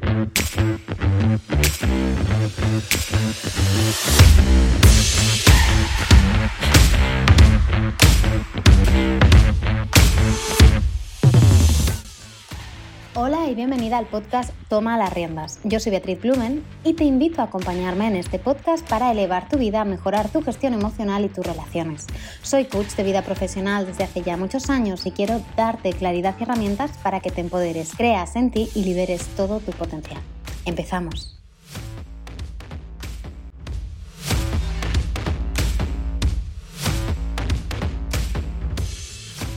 We'll Hola y bienvenida al podcast Toma las riendas. Yo soy Beatriz Blumen y te invito a acompañarme en este podcast para elevar tu vida, mejorar tu gestión emocional y tus relaciones. Soy coach de vida profesional desde hace ya muchos años y quiero darte claridad y herramientas para que te empoderes, creas en ti y liberes todo tu potencial. Empezamos.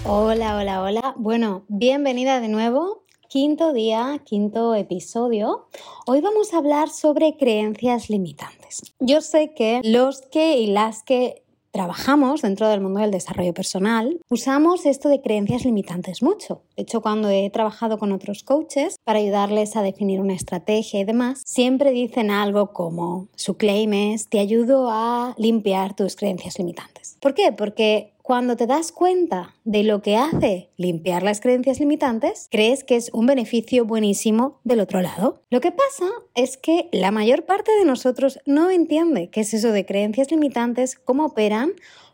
Hola, hola, hola. Bueno, bienvenida de nuevo quinto día, quinto episodio. Hoy vamos a hablar sobre creencias limitantes. Yo sé que los que y las que trabajamos dentro del mundo del desarrollo personal, usamos esto de creencias limitantes mucho. De hecho, cuando he trabajado con otros coaches para ayudarles a definir una estrategia y demás, siempre dicen algo como, su claim es, te ayudo a limpiar tus creencias limitantes. ¿Por qué? Porque cuando te das cuenta de lo que hace limpiar las creencias limitantes, crees que es un beneficio buenísimo del otro lado. Lo que pasa es que la mayor parte de nosotros no entiende qué es eso de creencias limitantes, cómo operan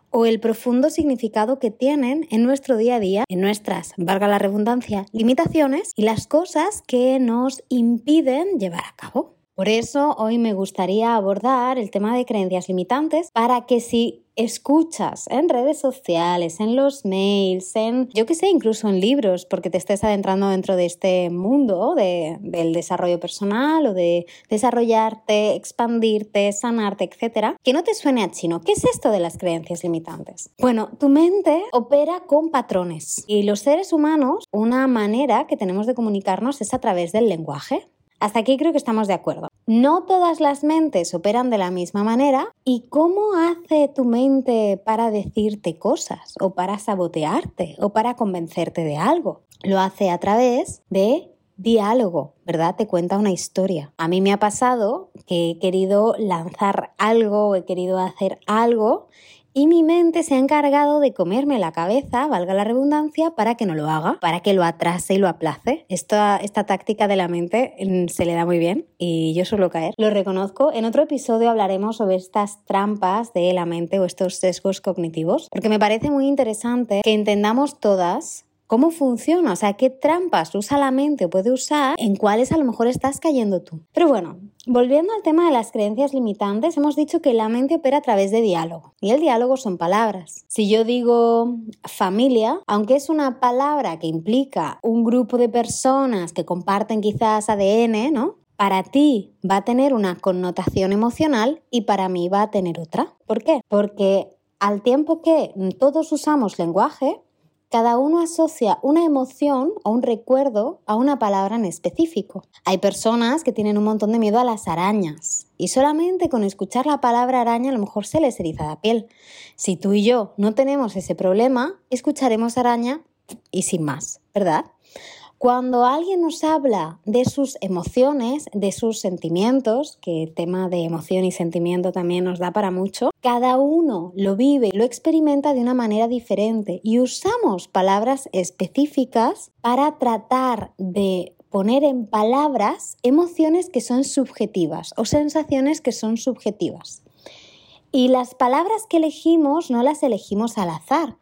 o el profundo significado que tienen en nuestro día a día, en nuestras, valga la redundancia, limitaciones y las cosas que nos impiden llevar a cabo. Por eso hoy me gustaría abordar el tema de creencias limitantes para que si escuchas en redes sociales, en los mails, en, yo que sé, incluso en libros, porque te estés adentrando dentro de este mundo del desarrollo personal o de desarrollarte, expandirte, sanarte, etcétera, que no te suene a chino. ¿Qué es esto de las creencias limitantes? Bueno, tu mente opera con patrones y los seres humanos, una manera que tenemos de comunicarnos es a través del lenguaje. Hasta aquí creo que estamos de acuerdo. No todas las mentes operan de la misma manera. ¿Y cómo hace tu mente para decirte cosas o para sabotearte o para convencerte de algo? Lo hace a través de diálogo, ¿verdad? Te cuenta una historia. A mí me ha pasado que he querido lanzar algo, he querido hacer algo y mi mente se ha encargado de comerme la cabeza, valga la redundancia, para que no lo haga, para que lo atrase y lo aplace. Esta, esta táctica de la mente mm, se le da muy bien y yo suelo caer. Lo reconozco. En otro episodio hablaremos sobre estas trampas de la mente o estos sesgos cognitivos, porque me parece muy interesante que entendamos todas cómo funciona, o sea, qué trampas usa la mente o puede usar, en cuáles a lo mejor estás cayendo tú. Pero bueno, volviendo al tema de las creencias limitantes, hemos dicho que la mente opera a través de diálogo y el diálogo son palabras. Si yo digo familia, aunque es una palabra que implica un grupo de personas que comparten quizás ADN, ¿no? Para ti va a tener una connotación emocional y para mí va a tener otra. ¿Por qué? Porque al tiempo que todos usamos lenguaje, cada uno asocia una emoción o un recuerdo a una palabra en específico. Hay personas que tienen un montón de miedo a las arañas y solamente con escuchar la palabra araña a lo mejor se les eriza la piel. Si tú y yo no tenemos ese problema, escucharemos araña y sin más, ¿verdad? Cuando alguien nos habla de sus emociones, de sus sentimientos, que el tema de emoción y sentimiento también nos da para mucho, cada uno lo vive y lo experimenta de una manera diferente y usamos palabras específicas para tratar de poner en palabras emociones que son subjetivas o sensaciones que son subjetivas. Y las palabras que elegimos no las elegimos al azar,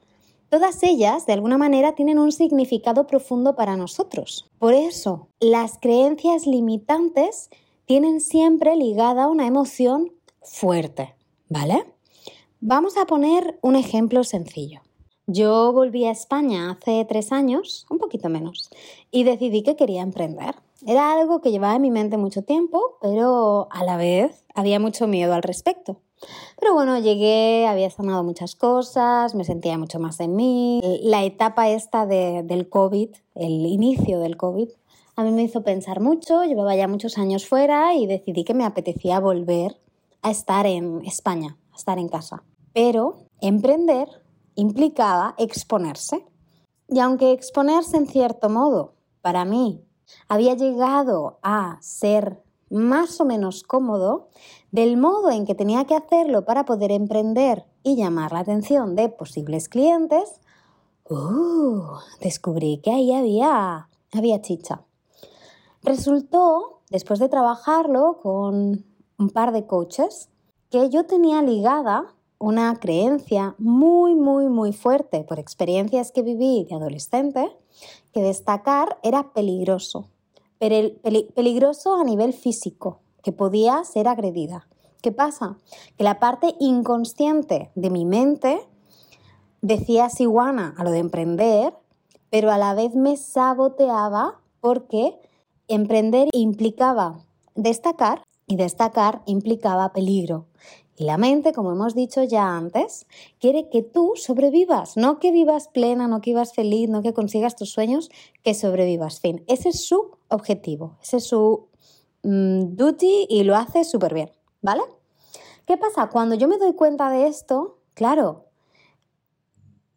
Todas ellas, de alguna manera, tienen un significado profundo para nosotros. Por eso, las creencias limitantes tienen siempre ligada una emoción fuerte, ¿vale? Vamos a poner un ejemplo sencillo. Yo volví a España hace tres años, un poquito menos, y decidí que quería emprender. Era algo que llevaba en mi mente mucho tiempo, pero a la vez había mucho miedo al respecto. Pero bueno, llegué, había sanado muchas cosas, me sentía mucho más en mí. La etapa esta del COVID, el inicio del COVID, a mí me hizo pensar mucho, llevaba ya muchos años fuera y decidí que me apetecía volver a estar en España, a estar en casa. Pero emprender implicaba exponerse. Y aunque exponerse en cierto modo, para mí, había llegado a ser más o menos cómodo, del modo en que tenía que hacerlo para poder emprender y llamar la atención de posibles clientes, uh, descubrí que ahí había, había chicha. Resultó, después de trabajarlo con un par de coaches, que yo tenía ligada una creencia muy, muy, muy fuerte por experiencias que viví de adolescente, que destacar era peligroso, peligroso a nivel físico, que podía ser agredida. ¿Qué pasa? Que la parte inconsciente de mi mente decía siguana a lo de emprender, pero a la vez me saboteaba porque emprender implicaba destacar y destacar implicaba peligro. La mente, como hemos dicho ya antes, quiere que tú sobrevivas, no que vivas plena, no que vivas feliz, no que consigas tus sueños, que sobrevivas. Fin, ese es su objetivo, ese es su mm, duty y lo hace súper bien, ¿vale? ¿Qué pasa? Cuando yo me doy cuenta de esto, claro,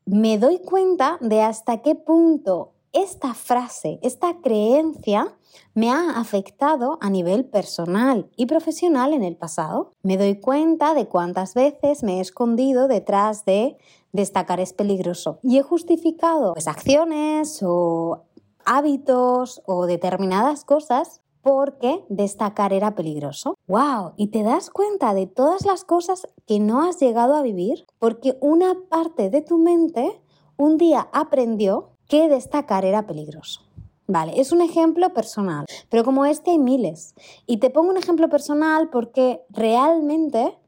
me doy cuenta de hasta qué punto esta frase, esta creencia me ha afectado a nivel personal y profesional en el pasado. Me doy cuenta de cuántas veces me he escondido detrás de destacar es peligroso y he justificado pues, acciones o hábitos o determinadas cosas porque destacar era peligroso. ¡Wow! Y te das cuenta de todas las cosas que no has llegado a vivir porque una parte de tu mente un día aprendió que destacar era peligroso. Vale, es un ejemplo personal, pero como este hay miles. Y te pongo un ejemplo personal porque realmente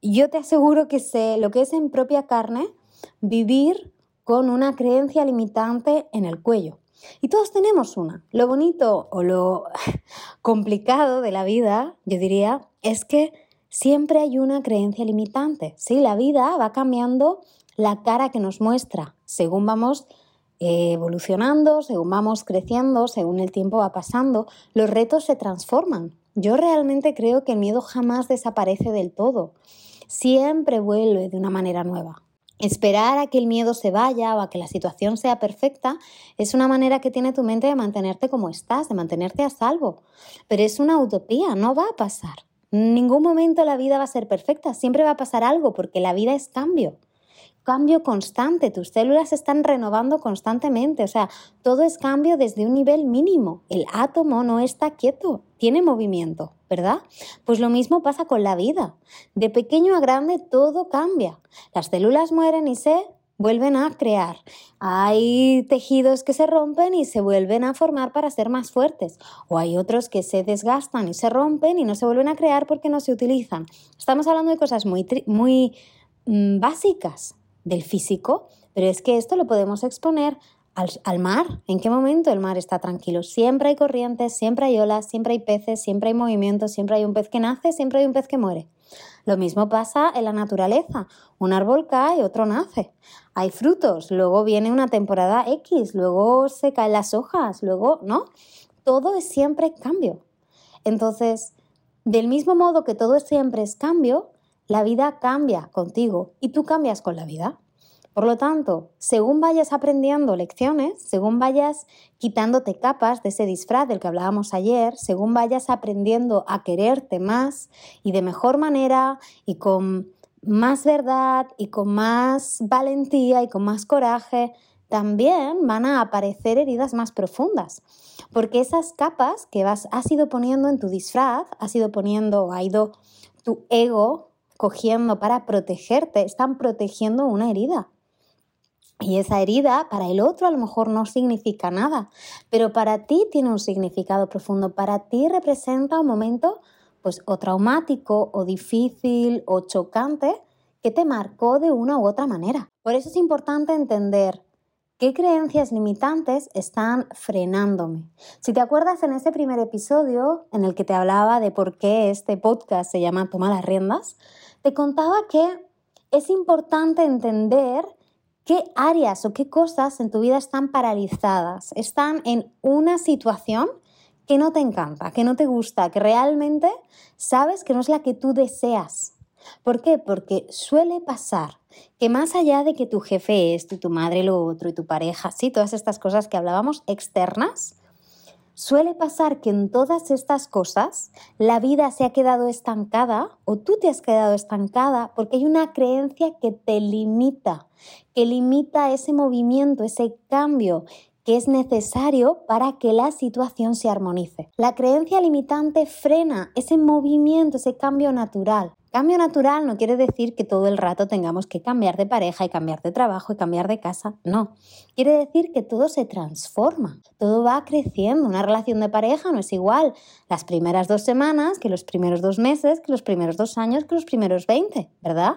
yo te aseguro que sé lo que es en propia carne vivir con una creencia limitante en el cuello. Y todos tenemos una. Lo bonito o lo complicado de la vida, yo diría, es que siempre hay una creencia limitante. Sí, la vida va cambiando la cara que nos muestra según vamos evolucionando, según vamos creciendo, según el tiempo va pasando, los retos se transforman. Yo realmente creo que el miedo jamás desaparece del todo. Siempre vuelve de una manera nueva. Esperar a que el miedo se vaya o a que la situación sea perfecta es una manera que tiene tu mente de mantenerte como estás, de mantenerte a salvo. Pero es una utopía, no va a pasar. En ningún momento la vida va a ser perfecta, siempre va a pasar algo porque la vida es cambio cambio constante, tus células se están renovando constantemente, o sea, todo es cambio desde un nivel mínimo. El átomo no está quieto, tiene movimiento, ¿verdad? Pues lo mismo pasa con la vida. De pequeño a grande todo cambia. Las células mueren y se vuelven a crear. Hay tejidos que se rompen y se vuelven a formar para ser más fuertes. O hay otros que se desgastan y se rompen y no se vuelven a crear porque no se utilizan. Estamos hablando de cosas muy, muy mm, básicas, del físico, pero es que esto lo podemos exponer al, mar. ¿En qué momento el mar está tranquilo? Siempre hay corrientes, siempre hay olas, siempre hay peces, siempre hay movimiento, siempre hay un pez que nace, siempre hay un pez que muere. Lo mismo pasa en la naturaleza. Un árbol cae, otro nace. Hay frutos, luego viene una temporada X, luego se caen las hojas, luego, ¿no? Todo es siempre cambio. Entonces, del mismo modo que todo siempre es cambio, la vida cambia contigo y tú cambias con la vida. Por lo tanto, según vayas aprendiendo lecciones, según vayas quitándote capas de ese disfraz del que hablábamos ayer, según vayas aprendiendo a quererte más y de mejor manera y con más verdad y con más valentía y con más coraje, también van a aparecer heridas más profundas. Porque esas capas que vas, has ido poniendo en tu disfraz, has ido poniendo, ha ido tu ego cogiendo para protegerte, están protegiendo una herida. Y esa herida para el otro a lo mejor no significa nada, pero para ti tiene un significado profundo, para ti representa un momento pues o traumático o difícil o chocante que te marcó de una u otra manera. Por eso es importante entender qué creencias limitantes están frenándome. Si te acuerdas en ese primer episodio en el que te hablaba de por qué este podcast se llama Toma las riendas, te contaba que es importante entender qué áreas o qué cosas en tu vida están paralizadas, están en una situación que no te encanta, que no te gusta, que realmente sabes que no es la que tú deseas. ¿Por qué? Porque suele pasar que más allá de que tu jefe es, tu madre lo otro y tu pareja, sí, todas estas cosas que hablábamos externas, Suele pasar que en todas estas cosas la vida se ha quedado estancada o tú te has quedado estancada porque hay una creencia que te limita, que limita ese movimiento, ese cambio, que es necesario para que la situación se armonice. La creencia limitante frena ese movimiento, ese cambio natural. Cambio natural no quiere decir que todo el rato tengamos que cambiar de pareja y cambiar de trabajo y cambiar de casa, no. Quiere decir que todo se transforma, todo va creciendo. Una relación de pareja no es igual las primeras dos semanas que los primeros dos meses, que los primeros dos años, que los primeros 20, ¿verdad?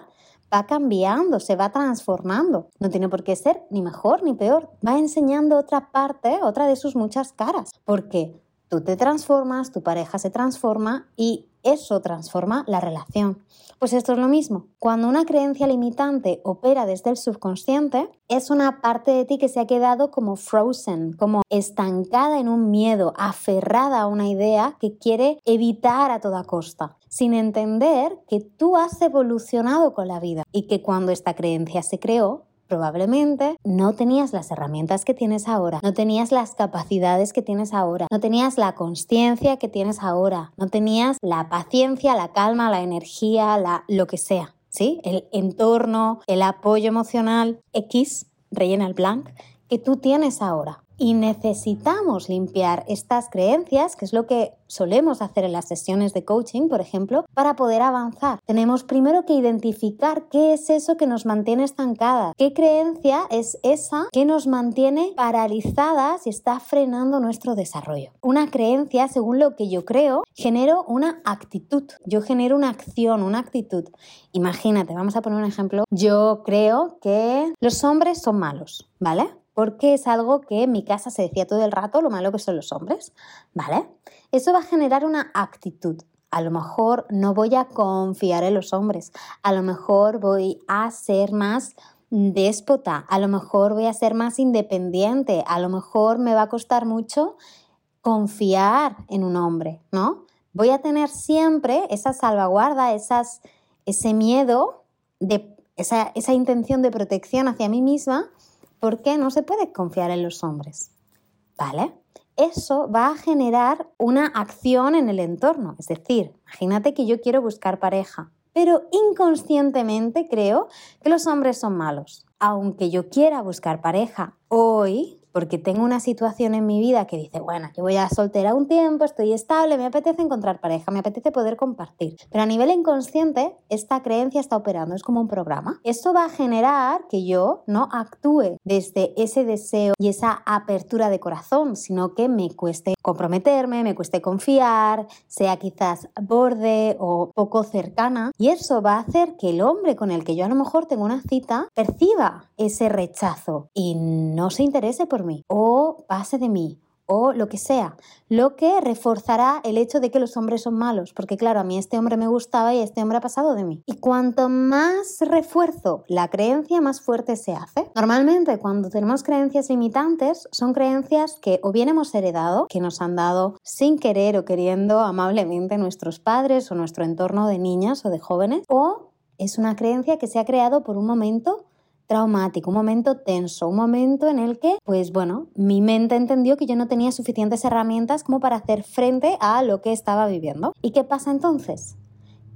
va cambiando, se va transformando. No tiene por qué ser ni mejor ni peor. Va enseñando otra parte, otra de sus muchas caras. Porque tú te transformas, tu pareja se transforma y eso transforma la relación. Pues esto es lo mismo. Cuando una creencia limitante opera desde el subconsciente, es una parte de ti que se ha quedado como frozen, como estancada en un miedo, aferrada a una idea que quiere evitar a toda costa, sin entender que tú has evolucionado con la vida y que cuando esta creencia se creó, probablemente no tenías las herramientas que tienes ahora, no tenías las capacidades que tienes ahora, no tenías la conciencia que tienes ahora, no tenías la paciencia, la calma, la energía, la lo que sea, ¿sí? El entorno, el apoyo emocional X, rellena el blank, que tú tienes ahora. Y necesitamos limpiar estas creencias, que es lo que solemos hacer en las sesiones de coaching, por ejemplo, para poder avanzar. Tenemos primero que identificar qué es eso que nos mantiene estancadas, qué creencia es esa que nos mantiene paralizadas y está frenando nuestro desarrollo. Una creencia, según lo que yo creo, genero una actitud, yo genero una acción, una actitud. Imagínate, vamos a poner un ejemplo. Yo creo que los hombres son malos, ¿vale? Porque es algo que en mi casa se decía todo el rato, lo malo que son los hombres, ¿vale? Eso va a generar una actitud. A lo mejor no voy a confiar en los hombres, a lo mejor voy a ser más déspota, a lo mejor voy a ser más independiente, a lo mejor me va a costar mucho confiar en un hombre, ¿no? Voy a tener siempre esa salvaguarda, esas, ese miedo, esa, esa intención de protección hacia mí misma porque no se puede confiar en los hombres. ¿Vale? Eso va a generar una acción en el entorno. Es decir, imagínate que yo quiero buscar pareja, pero inconscientemente creo que los hombres son malos. Aunque yo quiera buscar pareja hoy, porque tengo una situación en mi vida que dice, bueno, yo voy a soltera un tiempo, estoy estable, me apetece encontrar pareja, me apetece poder compartir. Pero a nivel inconsciente, esta creencia está operando, es como un programa. Esto va a generar que yo no actúe desde ese deseo y esa apertura de corazón, sino que me cueste comprometerme, me cueste confiar, sea quizás borde o poco cercana. Y eso va a hacer que el hombre con el que yo a lo mejor tengo una cita perciba ese rechazo y no se interese por mí o pase de mí o lo que sea, lo que reforzará el hecho de que los hombres son malos, porque claro, a mí este hombre me gustaba y este hombre ha pasado de mí. Y cuanto más refuerzo la creencia, más fuerte se hace. Normalmente cuando tenemos creencias limitantes, son creencias que o bien hemos heredado, que nos han dado sin querer o queriendo amablemente nuestros padres o nuestro entorno de niñas o de jóvenes, o es una creencia que se ha creado por un momento traumático, un momento tenso, un momento en el que, pues bueno, mi mente entendió que yo no tenía suficientes herramientas como para hacer frente a lo que estaba viviendo. ¿Y qué pasa entonces?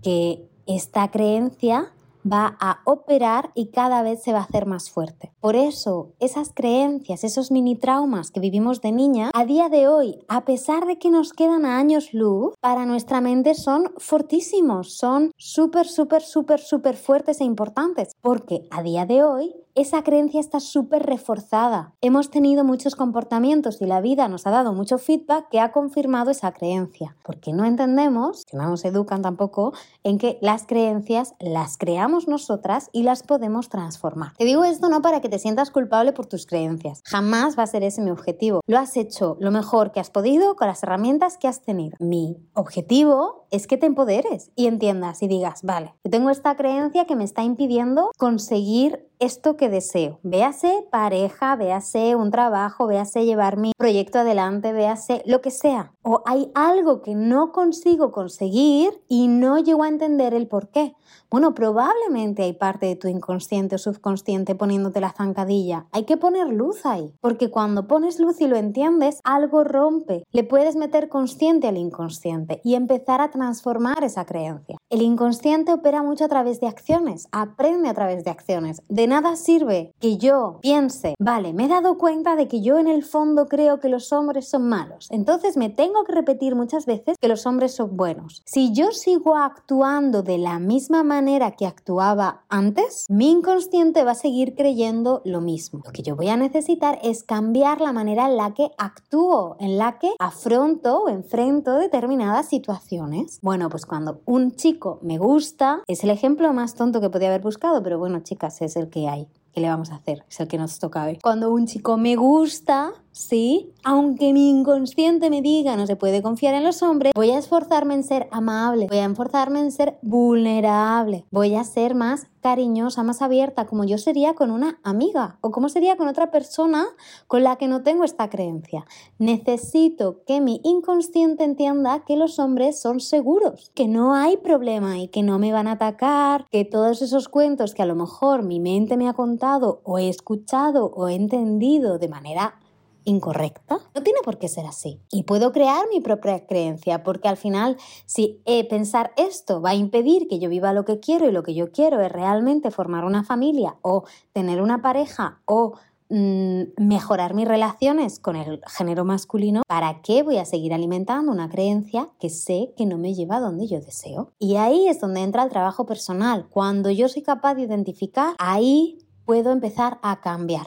Que esta creencia va a operar y cada vez se va a hacer más fuerte. Por eso, esas creencias, esos mini traumas que vivimos de niña, a día de hoy, a pesar de que nos quedan años luz, para nuestra mente son fortísimos, son súper, súper, súper, súper fuertes e importantes, porque a día de hoy esa creencia está súper reforzada. Hemos tenido muchos comportamientos y la vida nos ha dado mucho feedback que ha confirmado esa creencia, porque no entendemos, que no nos educan tampoco, en que las creencias las creamos nosotras y las podemos transformar. Te digo esto no para que te sientas culpable por tus creencias, jamás va a ser ese mi objetivo. Lo has hecho lo mejor que has podido con las herramientas que has tenido. Mi objetivo es que te empoderes y entiendas y digas, vale, yo tengo esta creencia que me está impidiendo conseguir esto que deseo. Véase pareja, véase un trabajo, véase llevar mi proyecto adelante, véase lo que sea. O hay algo que no consigo conseguir y no llego a entender el por qué. Bueno, probablemente hay parte de tu inconsciente o subconsciente poniéndote la zancadilla. Hay que poner luz ahí, porque cuando pones luz y lo entiendes, algo rompe. Le puedes meter consciente al inconsciente y empezar a transformar esa creencia. El inconsciente opera mucho a través de acciones, aprende a través de acciones. De nada sirve que yo piense, vale, me he dado cuenta de que yo en el fondo creo que los hombres son malos. Entonces me tengo que repetir muchas veces que los hombres son buenos. Si yo sigo actuando de la misma manera que actuaba antes, mi inconsciente va a seguir creyendo lo mismo. Lo que yo voy a necesitar es cambiar la manera en la que actúo, en la que afronto o enfrento determinadas situaciones. Bueno, pues cuando un chico me gusta, es el ejemplo más tonto que podía haber buscado, pero bueno, chicas, es el hay. ¿Qué le vamos a hacer? Es el que nos toca hoy. Cuando un chico me gusta, sí, aunque mi inconsciente me diga no se puede confiar en los hombres, voy a esforzarme en ser amable, voy a esforzarme en ser vulnerable, voy a ser más cariñosa, más abierta, como yo sería con una amiga o como sería con otra persona con la que no tengo esta creencia. Necesito que mi inconsciente entienda que los hombres son seguros, que no hay problema y que no me van a atacar, que todos esos cuentos que a lo mejor mi mente me ha contado o he escuchado o he entendido de manera incorrecta. No tiene por qué ser así. Y puedo crear mi propia creencia, porque al final, si eh, pensar esto va a impedir que yo viva lo que quiero y lo que yo quiero es realmente formar una familia o tener una pareja o mm, mejorar mis relaciones con el género masculino, ¿para qué voy a seguir alimentando una creencia que sé que no me lleva donde yo deseo? Y ahí es donde entra el trabajo personal. Cuando yo soy capaz de identificar, ahí puedo empezar a cambiar.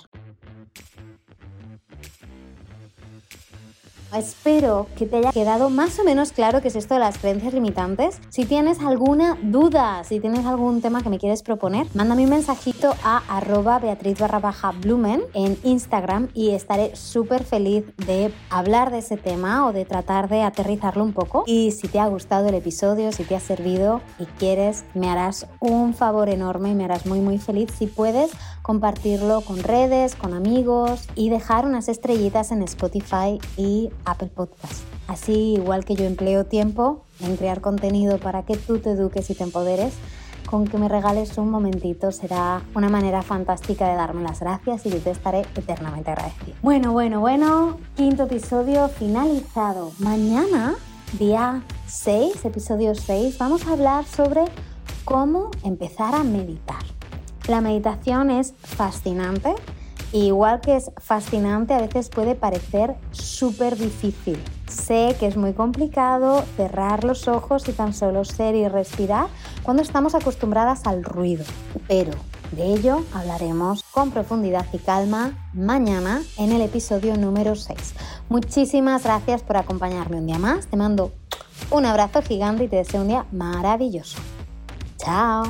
Espero que te haya quedado más o menos claro qué es esto de las creencias limitantes. Si tienes alguna duda, si tienes algún tema que me quieres proponer, mándame un mensajito a arroba beatriz en Instagram y estaré súper feliz de hablar de ese tema o de tratar de aterrizarlo un poco. Y si te ha gustado el episodio, si te ha servido y quieres, me harás un favor enorme y me harás muy muy feliz si puedes compartirlo con redes, con amigos y dejar unas estrellitas en Spotify y Apple Podcast. Así, igual que yo empleo tiempo en crear contenido para que tú te eduques y te empoderes, con que me regales un momentito será una manera fantástica de darme las gracias y yo te estaré eternamente agradecido. Bueno, bueno, bueno, quinto episodio finalizado. Mañana, día 6, episodio 6, vamos a hablar sobre cómo empezar a meditar. La meditación es fascinante igual que es fascinante, a veces puede parecer súper difícil. Sé que es muy complicado cerrar los ojos y tan solo ser y respirar cuando estamos acostumbradas al ruido, pero de ello hablaremos con profundidad y calma mañana en el episodio número 6. Muchísimas gracias por acompañarme un día más. Te mando un abrazo gigante y te deseo un día maravilloso. Chao.